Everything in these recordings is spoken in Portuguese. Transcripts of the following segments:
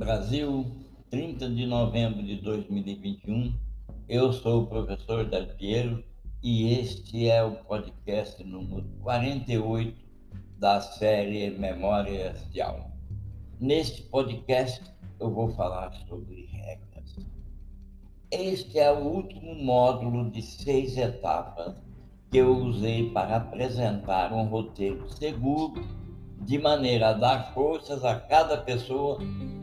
Brasil, 30 de novembro de 2021. Eu sou o professor Del Piero e este é o podcast número 48 da série Memórias de Alma. Neste podcast eu vou falar sobre regras. Este é o último módulo de seis etapas que eu usei para apresentar um roteiro seguro de maneira a dar forças a cada pessoa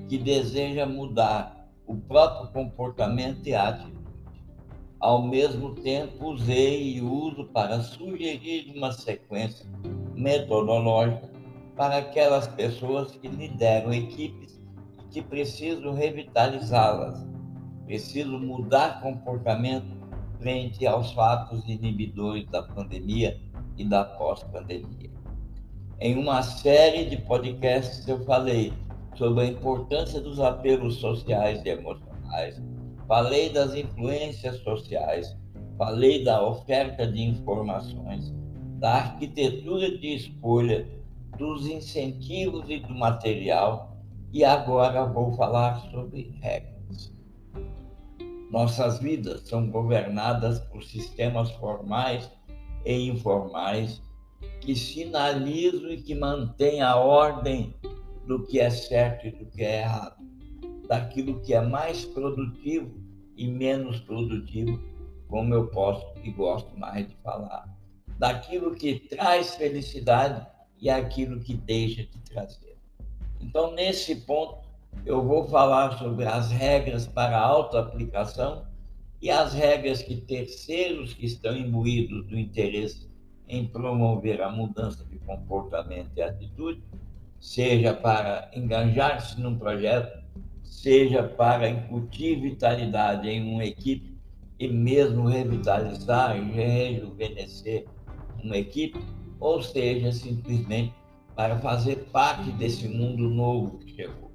que deseja mudar o próprio comportamento e atitude. Ao mesmo tempo, usei e uso para sugerir uma sequência metodológica para aquelas pessoas que lideram equipes e que precisam revitalizá-las, precisam mudar comportamento frente aos fatos inibidores da pandemia e da pós-pandemia. Em uma série de podcasts eu falei sobre a importância dos apelos sociais e emocionais, falei das influências sociais, falei da oferta de informações, da arquitetura de escolha, dos incentivos e do material, e agora vou falar sobre regras. Nossas vidas são governadas por sistemas formais e informais que sinalizam e que mantêm a ordem do que é certo e do que é errado, daquilo que é mais produtivo e menos produtivo, como eu posso e gosto mais de falar, daquilo que traz felicidade e aquilo que deixa de trazer. Então, nesse ponto, eu vou falar sobre as regras para autoaplicação e as regras que terceiros que estão imbuídos do interesse em promover a mudança de comportamento e atitude seja para enganjar-se num projeto, seja para incutir vitalidade em uma equipe e mesmo revitalizar e rejuvenescer uma equipe, ou seja, simplesmente para fazer parte desse mundo novo que chegou.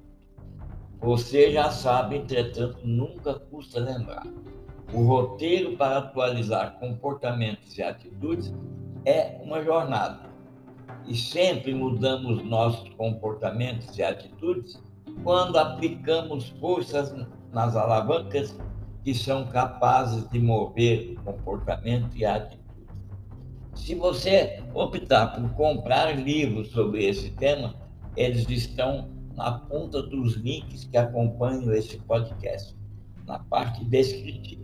Você já sabe, entretanto, nunca custa lembrar. O roteiro para atualizar comportamentos e atitudes é uma jornada e sempre mudamos nossos comportamentos e atitudes quando aplicamos forças nas alavancas que são capazes de mover o comportamento e a atitude. Se você optar por comprar livros sobre esse tema, eles estão na ponta dos links que acompanham esse podcast, na parte descritiva.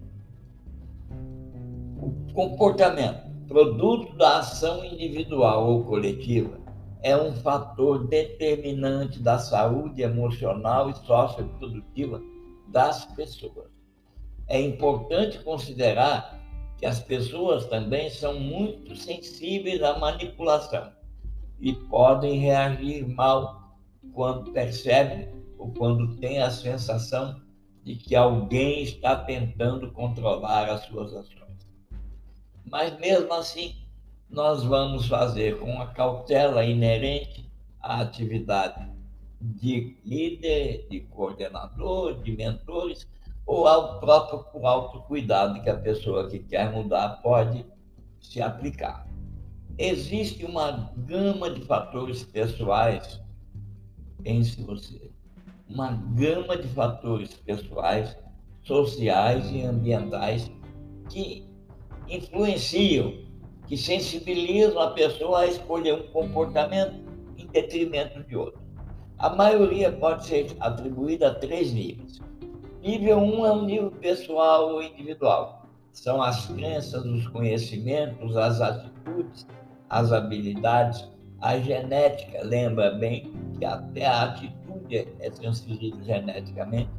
O comportamento produto da ação individual ou coletiva, é um fator determinante da saúde emocional e socioprodutiva das pessoas. É importante considerar que as pessoas também são muito sensíveis à manipulação e podem reagir mal quando percebem ou quando têm a sensação de que alguém está tentando controlar as suas ações. Mas mesmo assim, nós vamos fazer com a cautela inerente à atividade de líder, de coordenador, de mentores, ou ao próprio autocuidado que a pessoa que quer mudar pode se aplicar. Existe uma gama de fatores pessoais, pense você, uma gama de fatores pessoais, sociais e ambientais que influenciam, que sensibilizam a pessoa a escolher um comportamento em detrimento de outro. A maioria pode ser atribuída a três níveis. Nível 1 um é o nível pessoal ou individual. São as crenças, os conhecimentos, as atitudes, as habilidades, a genética. Lembra bem que até a atitude é transferida geneticamente.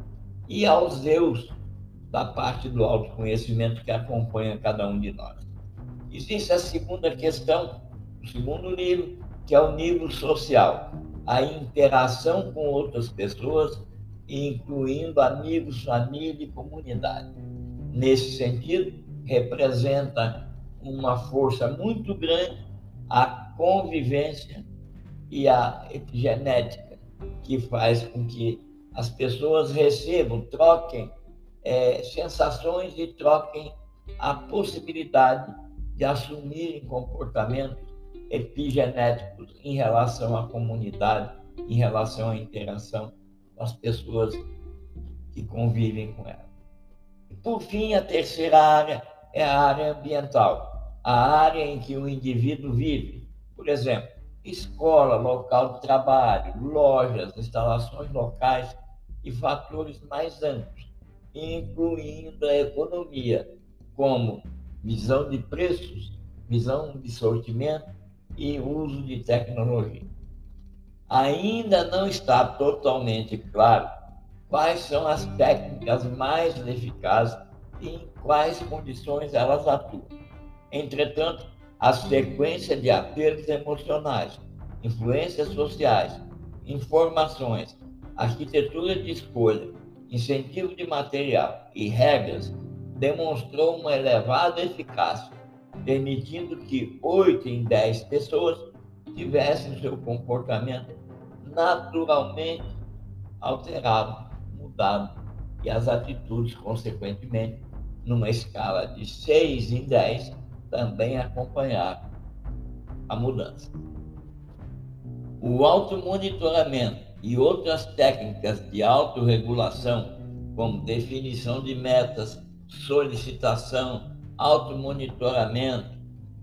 E aos eus, da parte do autoconhecimento que acompanha cada um de nós. Existe a segunda questão, o segundo nível, que é o nível social, a interação com outras pessoas, incluindo amigos, família e comunidade. Nesse sentido, representa uma força muito grande a convivência e a epigenética, que faz com que as pessoas recebam, troquem é, sensações e troquem a possibilidade de assumirem comportamentos epigenéticos em relação à comunidade, em relação à interação com as pessoas que convivem com ela. E, por fim, a terceira área é a área ambiental, a área em que o indivíduo vive. Por exemplo, escola, local de trabalho, lojas, instalações locais e fatores mais amplos, incluindo a economia, como visão de preços, visão de sortimento e uso de tecnologia. Ainda não está totalmente claro quais são as técnicas mais eficazes e em quais condições elas atuam. Entretanto, a sequência de apelos emocionais, influências sociais, informações, arquitetura de escolha, incentivo de material e regras demonstrou uma elevada eficácia, permitindo que 8 em 10 pessoas tivessem seu comportamento naturalmente alterado, mudado, e as atitudes, consequentemente, numa escala de 6 em 10, também acompanharam a mudança. O automonitoramento e outras técnicas de autorregulação, como definição de metas, solicitação, automonitoramento,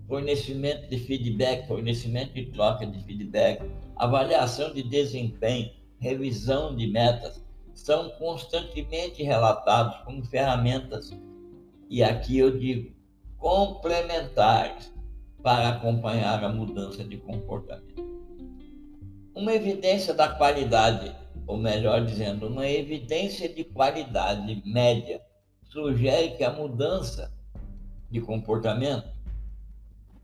fornecimento de feedback, fornecimento e troca de feedback, avaliação de desempenho, revisão de metas, são constantemente relatados como ferramentas, e aqui eu digo, complementares para acompanhar a mudança de comportamento. Uma evidência da qualidade, ou melhor dizendo, uma evidência de qualidade média, sugere que a mudança de comportamento,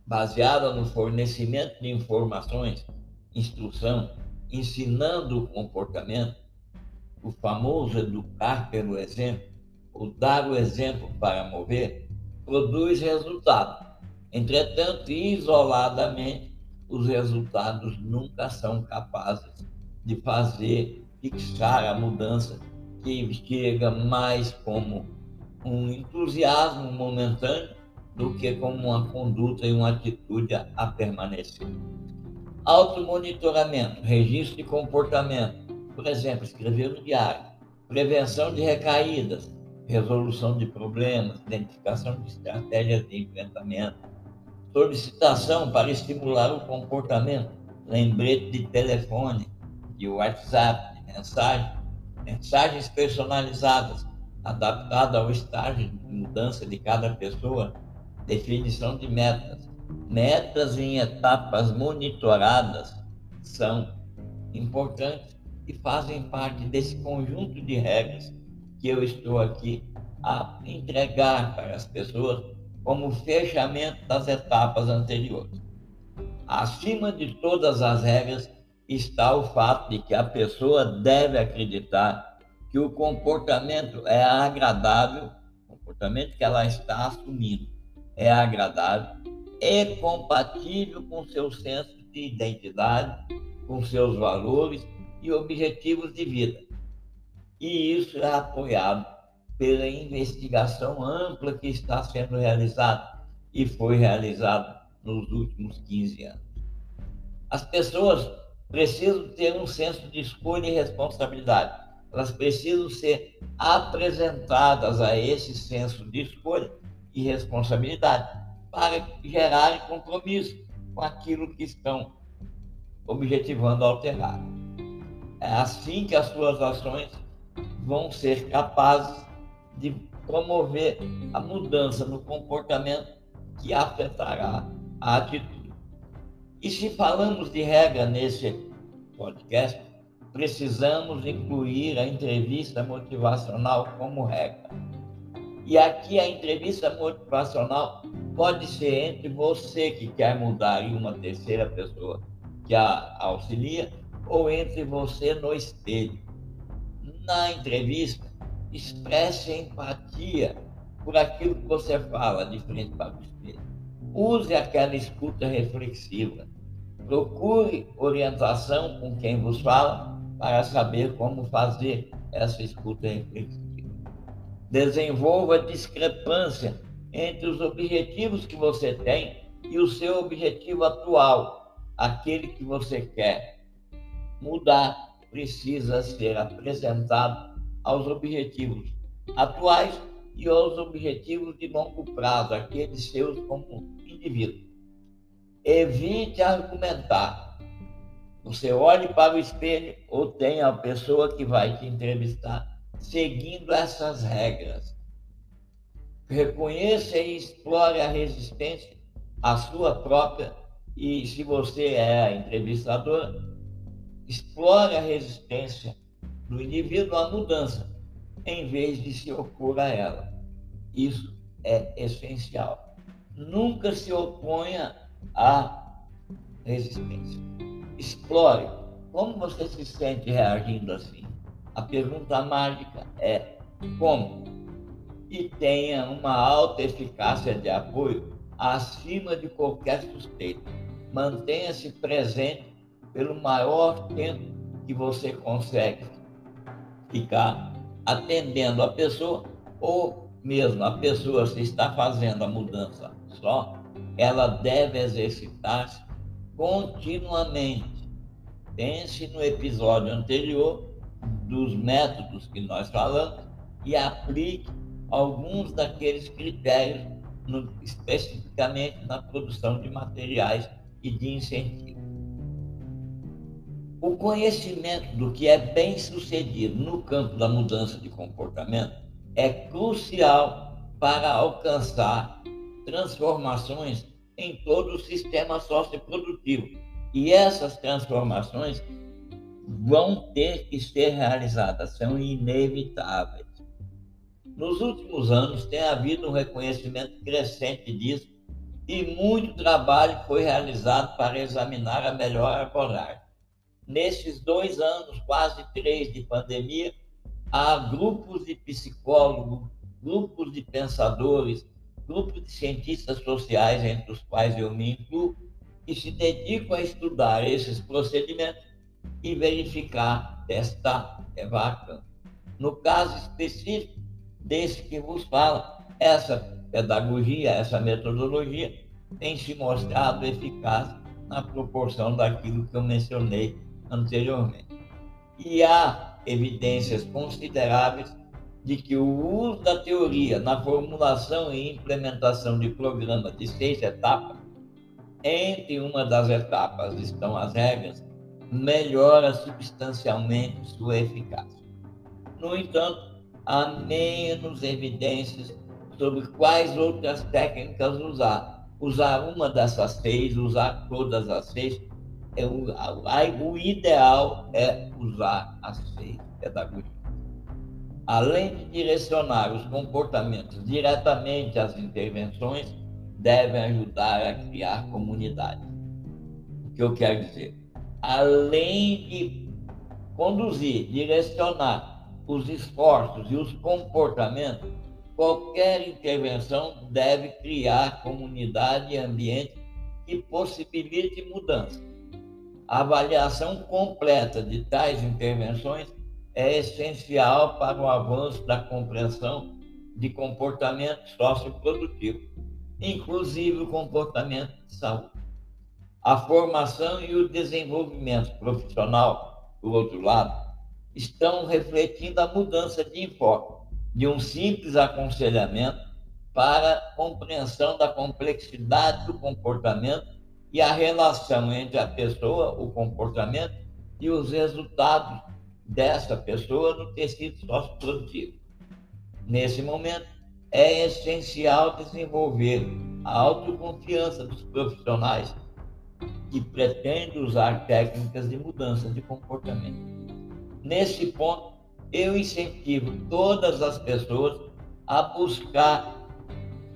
baseada no fornecimento de informações, instrução, ensinando o comportamento, o famoso educar pelo exemplo, ou dar o exemplo para mover, produz resultado. Entretanto, isoladamente, os resultados nunca são capazes de fazer fixar a mudança que chega mais como um entusiasmo momentâneo do que como uma conduta e uma atitude a permanecer. Automonitoramento, registro de comportamento, por exemplo, escrever no diário, prevenção de recaídas, resolução de problemas, identificação de estratégias de enfrentamento, solicitação para estimular o comportamento, lembrete de telefone, de WhatsApp, de mensagem, mensagens personalizadas, adaptadas ao estágio de mudança de cada pessoa, definição de metas. Metas em etapas monitoradas são importantes e fazem parte desse conjunto de regras que eu estou aqui a entregar para as pessoas como fechamento das etapas anteriores. Acima de todas as regras está o fato de que a pessoa deve acreditar que o comportamento é agradável, o comportamento que ela está assumindo é agradável e compatível com seu senso de identidade, com seus valores e objetivos de vida e isso é apoiado pela investigação ampla que está sendo realizada e foi realizada nos últimos 15 anos. As pessoas precisam ter um senso de escolha e responsabilidade. Elas precisam ser apresentadas a esse senso de escolha e responsabilidade para gerar compromisso com aquilo que estão objetivando alterar. É assim que as suas ações vão ser capazes de promover a mudança no comportamento que afetará a atitude. E se falamos de regra nesse podcast, precisamos incluir a entrevista motivacional como regra. E aqui a entrevista motivacional pode ser entre você que quer mudar e uma terceira pessoa que a auxilia, ou entre você no espelho na entrevista, expresse empatia por aquilo que você fala de frente para o espelho. Use aquela escuta reflexiva. Procure orientação com quem vos fala para saber como fazer essa escuta reflexiva. Desenvolva discrepância entre os objetivos que você tem e o seu objetivo atual, aquele que você quer mudar precisa ser apresentado aos objetivos atuais e aos objetivos de longo prazo, aqueles seus como indivíduo. Evite argumentar. Você olhe para o espelho ou tenha a pessoa que vai te entrevistar seguindo essas regras. Reconheça e explore a resistência, a sua própria, e se você é a entrevistadora, explore a resistência do indivíduo à mudança, em vez de se opor a ela. Isso é essencial. Nunca se oponha à resistência. Explore como você se sente reagindo assim. A pergunta mágica é como? E tenha uma alta eficácia de apoio acima de qualquer suspeita. Mantenha-se presente pelo maior tempo que você consegue ficar atendendo a pessoa ou mesmo a pessoa se está fazendo a mudança só, ela deve exercitar-se continuamente. Pense no episódio anterior dos métodos que nós falamos e aplique alguns daqueles critérios, no, especificamente na produção de materiais e de incentivo. O conhecimento do que é bem sucedido no campo da mudança de comportamento é crucial para alcançar transformações em todo o sistema socioprodutivo. E essas transformações vão ter que ser realizadas, são inevitáveis. Nos últimos anos tem havido um reconhecimento crescente disso e muito trabalho foi realizado para examinar a melhor abordagem. Nesses dois anos, quase três de pandemia, há grupos de psicólogos, grupos de pensadores, grupos de cientistas sociais, entre os quais eu me incluo, que se dedicam a estudar esses procedimentos e verificar, testar, levar No caso específico desse que vos fala, essa pedagogia, essa metodologia tem se mostrado eficaz na proporção daquilo que eu mencionei anteriormente. E há evidências consideráveis de que o uso da teoria na formulação e implementação de programas de seis etapas, entre uma das etapas estão as regras, melhora substancialmente sua eficácia. No entanto, há menos evidências sobre quais outras técnicas usar. Usar uma dessas seis, usar todas as seis, é o, o ideal é usar as seis pedagogias além de direcionar os comportamentos diretamente às intervenções, devem ajudar a criar comunidade. O que eu quero dizer? Além de conduzir, direcionar os esforços e os comportamentos, qualquer intervenção deve criar comunidade e ambiente que possibilite mudança. A avaliação completa de tais intervenções é essencial para o avanço da compreensão de comportamento socioprodutivo, inclusive o comportamento de saúde. A formação e o desenvolvimento profissional, do outro lado, estão refletindo a mudança de enfoque de um simples aconselhamento para compreensão da complexidade do comportamento e a relação entre a pessoa, o comportamento e os resultados dessa pessoa no tecido socioprodutivo. Nesse momento, é essencial desenvolver a autoconfiança dos profissionais que pretendem usar técnicas de mudança de comportamento. Nesse ponto, eu incentivo todas as pessoas a buscar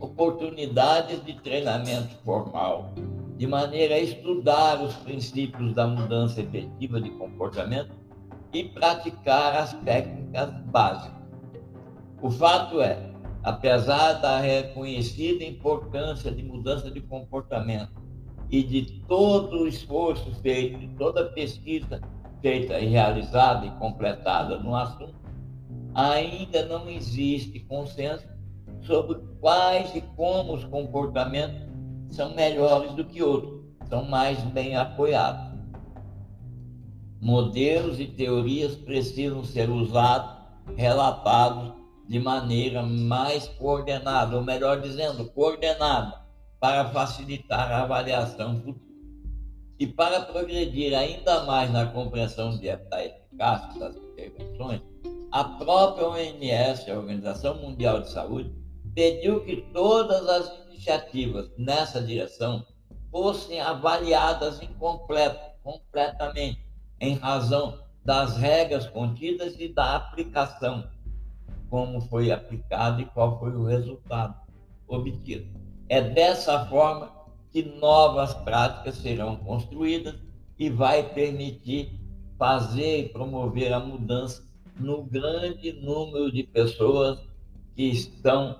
oportunidades de treinamento formal, de maneira a estudar os princípios da mudança efetiva de comportamento e praticar as técnicas básicas. O fato é, apesar da reconhecida importância de mudança de comportamento e de todo o esforço feito, de toda a pesquisa feita e realizada e completada no assunto, ainda não existe consenso sobre quais e como os comportamentos são melhores do que outros, são mais bem apoiados. modelos e teorias precisam ser usados, relatados de maneira mais coordenada, ou melhor dizendo, coordenada, para facilitar a avaliação futura. E para progredir ainda mais na compreensão da eficácia das intervenções, a própria OMS, a Organização Mundial de Saúde, pediu que todas as iniciativas nessa direção fossem avaliadas incompleto, completamente, em razão das regras contidas e da aplicação, como foi aplicado e qual foi o resultado obtido. É dessa forma que novas práticas serão construídas e vai permitir fazer e promover a mudança no grande número de pessoas que estão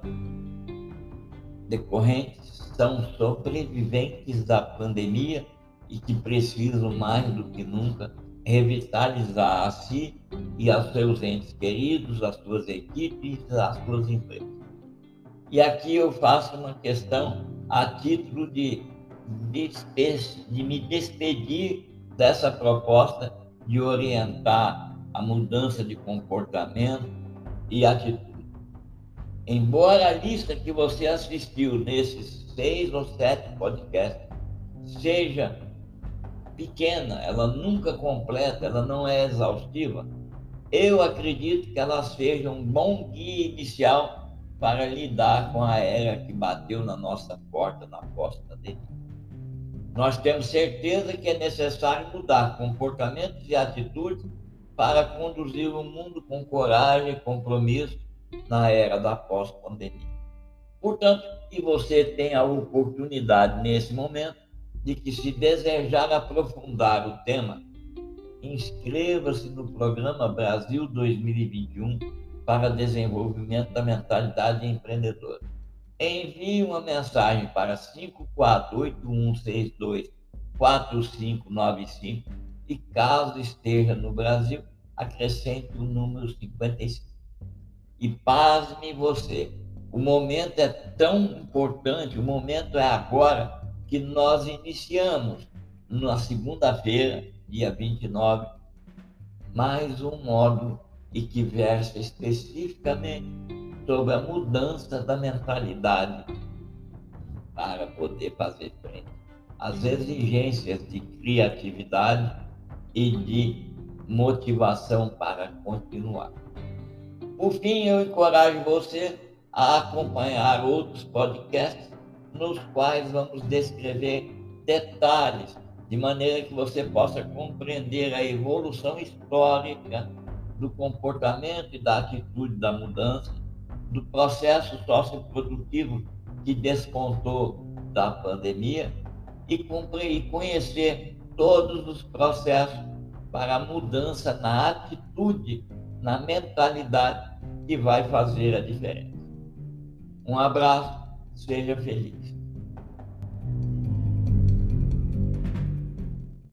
decorrentes, são sobreviventes da pandemia e que precisam mais do que nunca revitalizar a si e aos seus entes queridos, as suas equipes, as suas empresas. E aqui eu faço uma questão a título de, de, de me despedir dessa proposta de orientar a mudança de comportamento e atitude. Embora a lista que você assistiu nesses seis ou sete podcasts seja pequena, ela nunca completa, ela não é exaustiva, eu acredito que ela seja um bom guia inicial para lidar com a era que bateu na nossa porta na costa dele. Nós temos certeza que é necessário mudar comportamentos e atitudes para conduzir o mundo com coragem compromisso na era da pós-pandemia. Portanto, que você tenha a oportunidade nesse momento de que, se desejar aprofundar o tema, inscreva-se no programa Brasil 2021 para desenvolvimento da mentalidade empreendedora. Envie uma mensagem para 5481624595 e, caso esteja no Brasil, acrescente o número 55. E pasme você, o momento é tão importante, o momento é agora que nós iniciamos na segunda-feira, dia 29, mais um módulo e que versa especificamente sobre a mudança da mentalidade para poder fazer frente às exigências de criatividade e de motivação para continuar. Por fim, eu encorajo você a acompanhar outros podcasts nos quais vamos descrever detalhes, de maneira que você possa compreender a evolução histórica do comportamento e da atitude da mudança, do processo socioprodutivo que despontou da pandemia e conhecer todos os processos para a mudança na atitude, na mentalidade que vai fazer a diferença. Um abraço Seja feliz.